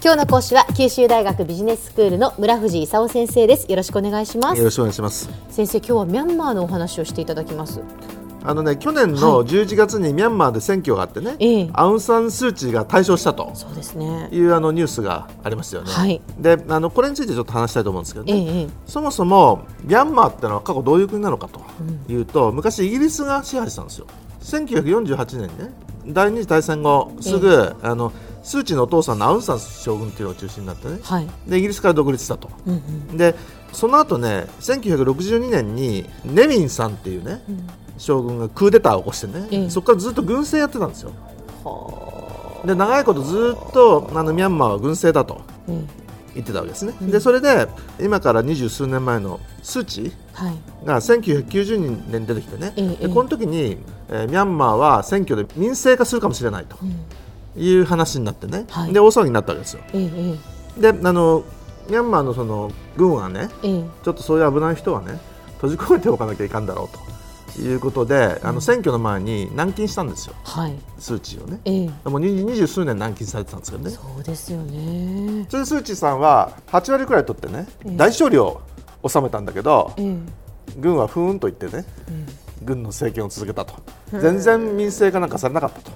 今日の講師は九州大学ビジネススクールの村藤勲先生です。よろしくお願いします。よろしくお願いします。先生今日はミャンマーのお話をしていただきます。あのね去年の11月にミャンマーで選挙があってね、ええ。アウン・サン・スー・チーが大勝したとそうですねいうあのニュースがありましたよね。はい。であのこれについてちょっと話したいと思うんですけどえね、ええ。そもそもミャンマーってのは過去どういう国なのかというと、昔イギリスが支配したんですよ。1948年にね。第二次大戦後すぐ、あのスー・チーのお父さんのアウン・サン将軍っていうのが中心になってね。はい。でイギリスから独立したと。うんうん。でその後ね1962年にネミンさんっていうね、将軍がクーデターを起こしてね、ええ。そこからずっと軍政やってたんですよ。はで長いことずっとあのミャンマーは軍政だと言ってたわけですね、でそれで今から二十数年前のスー・チが1990年に出てきてね、ええ。でこの時に、えーミャンマーは選挙で民政化するかもしれないと。うんいう話になってね、はい。で大騒ぎになったわけですよ。えええであのミャンマーのその軍はねええ。えちょっとそういう危ない人はね閉じ込めておかなきゃいかんだろうということで、あの選挙の前に軟禁したんですよ、はい。スー・チーをね。ええ。もう二二十数年軟禁されてたんですけどね。そうですよね。それでスー・チーさんは8割くらい取ってね、ええ。大勝利を収めたんだけど、ええ。軍はふーんと言ってね、軍の政権を続けたと、全然民政化なんかされなかったと。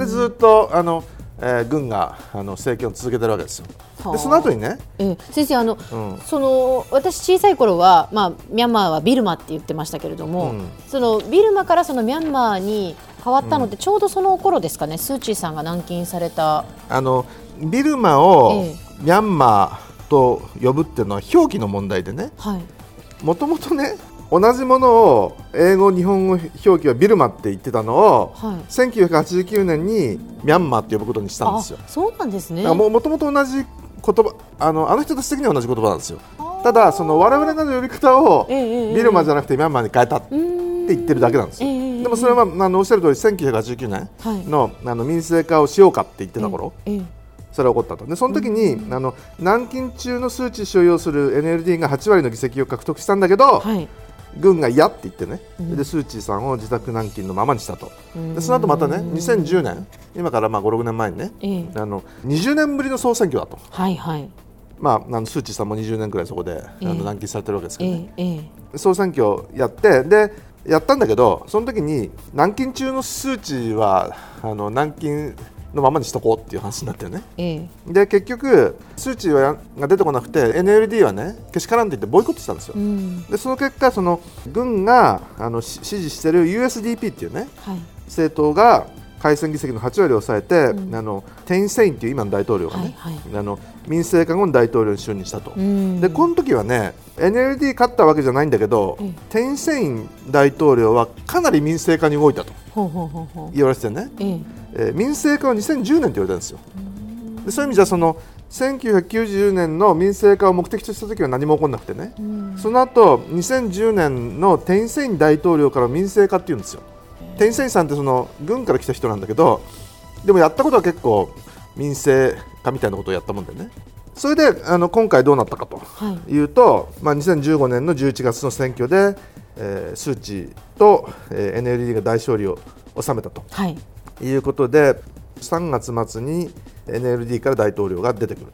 うーんでずっとあの、えー軍があの政権を続けてるわけですよ。はあ。でその後にね、ええ。先生あの、うん。その私小さい頃はまあミャンマーはビルマって言ってましたけれども、うん。そのビルマからそのミャンマーに変わったのってちょうどその頃ですかね、スー・チーさんが軟禁された。あのビルマをえ。ミャンマーと呼ぶっていうのは表記の問題でね、はい。もともとね同じものを英語日本語表記はビルマって言ってたのを、はい。1989年にミャンマーって呼ぶことにしたんですよ。あそうなんですね。もともと同じ言葉あのあの人たち的には同じ言葉なんですよ。ただその我々の呼び方をビルマじゃなくてミャンマーに変えたって言ってるだけなんですよ、ええでもそれは、あのおっしゃる通り1989年はい。の,、あの民政化をしようかって言ってた頃、ええそれが起こったと。でその時に、あの軟禁中の数値所要する NLD が8割の議席を獲得したんだけど、はい軍が嫌って言ってね、うん。でスー・チーさんを自宅軟禁のままにしたと。うん。でその後またね2010年今からまあ56年前にねええ。あの20年ぶりの総選挙だと、はいはい。まあ、あのスー・チーさんも20年くらいそこで、ええ。あの軟禁されてるわけですけえど、ね。ええ総選挙をやってでやったんだけどその時に軟禁中のスー・チーはあの軟禁のままにしとこうっていう話になってるね。ええ。で結局数値はが出てこなくて NLD はねけしからんって言ってボイコットしたんですよ、うん。でその結果その軍があのし支持している USDP っていうねはい。政党が改選議席の8割を抑えて、うん。あのテイン・セインっていう今の大統領がね、はいはい。あの民政化後の大統領に就任したと、うん。でこの時はね NLD 勝ったわけじゃないんだけど、ええ。テイン・セイン大統領はかなり民政化に動いたと言われててね、ええ。えー民政化は2010年って言われてるんですよ。でそういう意味じゃその1990年の民政化を目的とした時は何も起こらなくてね、うん。その後2010年のテイン・セイン大統領から民政化っていうんですよ。テイン・セインさんってその軍から来た人なんだけどでもやったことは結構民政化みたいなことをやったもんでね。それであの今回どうなったかとはい。いうと、まあ、2015年の11月の選挙で、えー、スー・チーと、えー NLD が大勝利を収めたとはいいうことで3月末に NLD から大統領が出てくる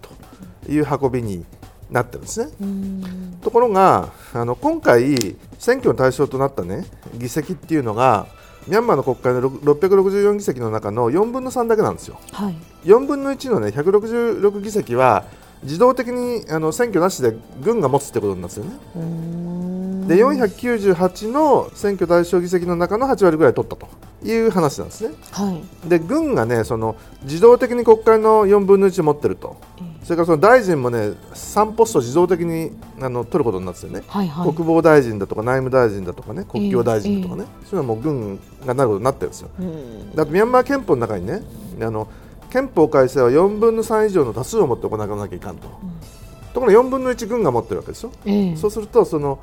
という運びになってるんですね。うんところがあの今回選挙の対象となった、ね、議席っていうのがミャンマーの国会のろ664議席の中の4分の3だけなんですよ。はい4分の1の、ね、166議席は自動的にあの選挙なしで軍が持つってことになるんですよね。うーんで498の選挙対象議席の中の8割ぐらい取ったという話なんですね。はい。で軍がねその自動的に国会の4分の1を持ってると、えそれからその大臣もね3ポスト自動的にあの取ることになっててね、はいはい。国防大臣だとか内務大臣だとかね国境大臣だとかね、そういうのはもう軍がなることになってるんですよ。うん。だってミャンマー憲法の中にねあの憲法改正は4分の3以上の多数を持って行わなきゃいかんと、ところが4分の1軍が持ってるわけですよ。ええ。そうするとその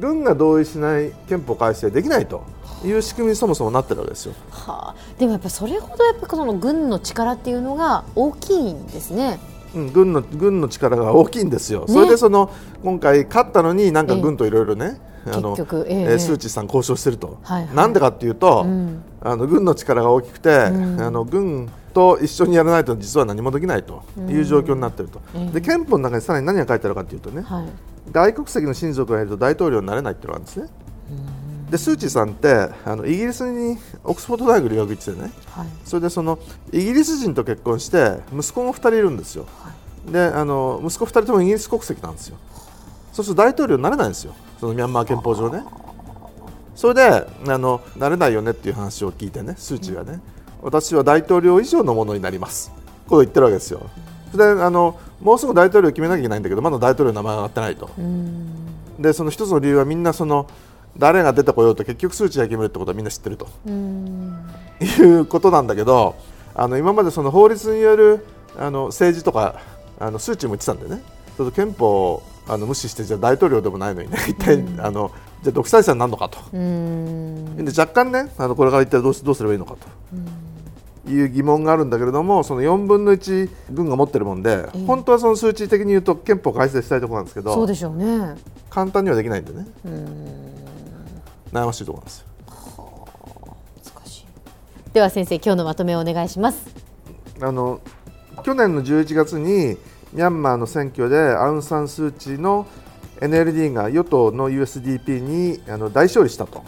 軍が同意しない憲法改正できないという仕組みにそもそもなってるわけですよ。はあ、でもやっぱそれほどやっぱその軍の力っていうのが大きいんですね。うん、軍の軍の力が大きいんですよ、それでその今回、勝ったのに、なんか軍といろいろね、あの結局ええ。えースー・チーさん交渉してると、はいはい。なんでかっていうと、うん。あの軍の力が大きくて、ん。あの軍と一緒にやらないと実は何もできないという状況になっていると、うんで憲法の中にさらに何が書いてあるかというとね、はい外国籍の親族がいると大統領になれないっていうのがあるんですね。でスー・チーさんってあのイギリスにオックスフォード大学留学行っててね。はい。それでそのイギリス人と結婚して息子も2人いるんですよ、であの息子2人ともイギリス国籍なんですよ。そうすると大統領になれないんですよ。そのミャンマー憲法上ね。それであのなれないよねっていう話を聞いてねスー・チーがね、私は大統領以上のものになります。こう言ってるわけですよ。それであのもうすぐ大統領を決めなきゃいけないんだけどまだ大統領の名前が上がってないと。うん。でその一つの理由はみんなその誰が出てこようと結局数値が決めるってことはみんな知ってると。うん。いうことなんだけどあの今までその法律によるあの政治とかあの数値も言ってたんでね。それと憲法をあの無視してじゃあ大統領でもないのにね。一体、あのじゃあ独裁者になるのかと。うん。で若干ねあのこれから一体どうしどうすればいいのかという疑問があるんだけれどもその4分の1軍が持ってるもんで、ええ。本当はその数値的に言うと憲法改正したいところなんですけどそうでしょうね。簡単にはできないんでね。うん。悩ましいところなんですよ。難しい。では先生今日のまとめをお願いします。あの去年の11月にミャンマーの選挙でアウン・サン・スー・チーの NLD が与党の USDP にあの大勝利したと、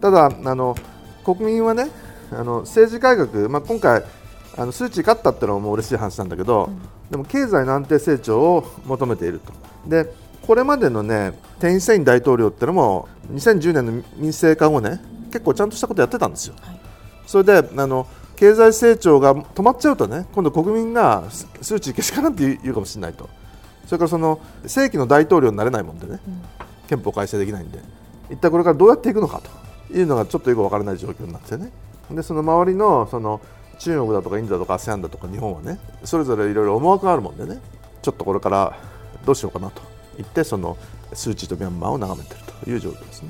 ただあの、国民はねあの政治改革、まあ、今回、あのスー・チー勝ったっていうのはもう嬉しい話なんだけど、でも経済の安定成長を求めていると。でこれまでのねテイン・セイン大統領ってのも2010年の民政化後ね結構ちゃんとしたことやってたんですよ。それであの経済成長が止まっちゃうとね今度国民がす数値けしからんって言うかもしれないと。それからその正規の大統領になれないもんでね、憲法改正できないんで一体これからどうやっていくのかというのがちょっとよくわからない状況になってねでその周りのその中国だとかインドだとか ASEAN だとか日本はねそれぞれいろいろ思惑があるもんでね。ちょっとこれからどうしようかなと言ってその数値とミャンマーを眺めているという状況ですね。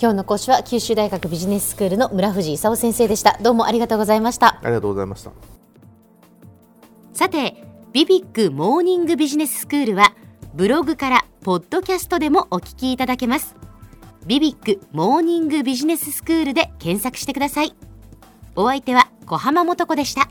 今日の講師は九州大学ビジネススクールの村藤勲先生でした。どうもありがとうございました。ありがとうございました。さてビビックモーニングビジネススクールはブログからポッドキャストでもお聞きいただけます。ビビックモーニングビジネススクールで検索してくださいお相手は小浜もとこでした。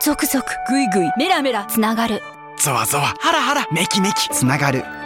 ゾクゾクグイグイメラメラつながる。ゾワゾワハラハラメキメキつながる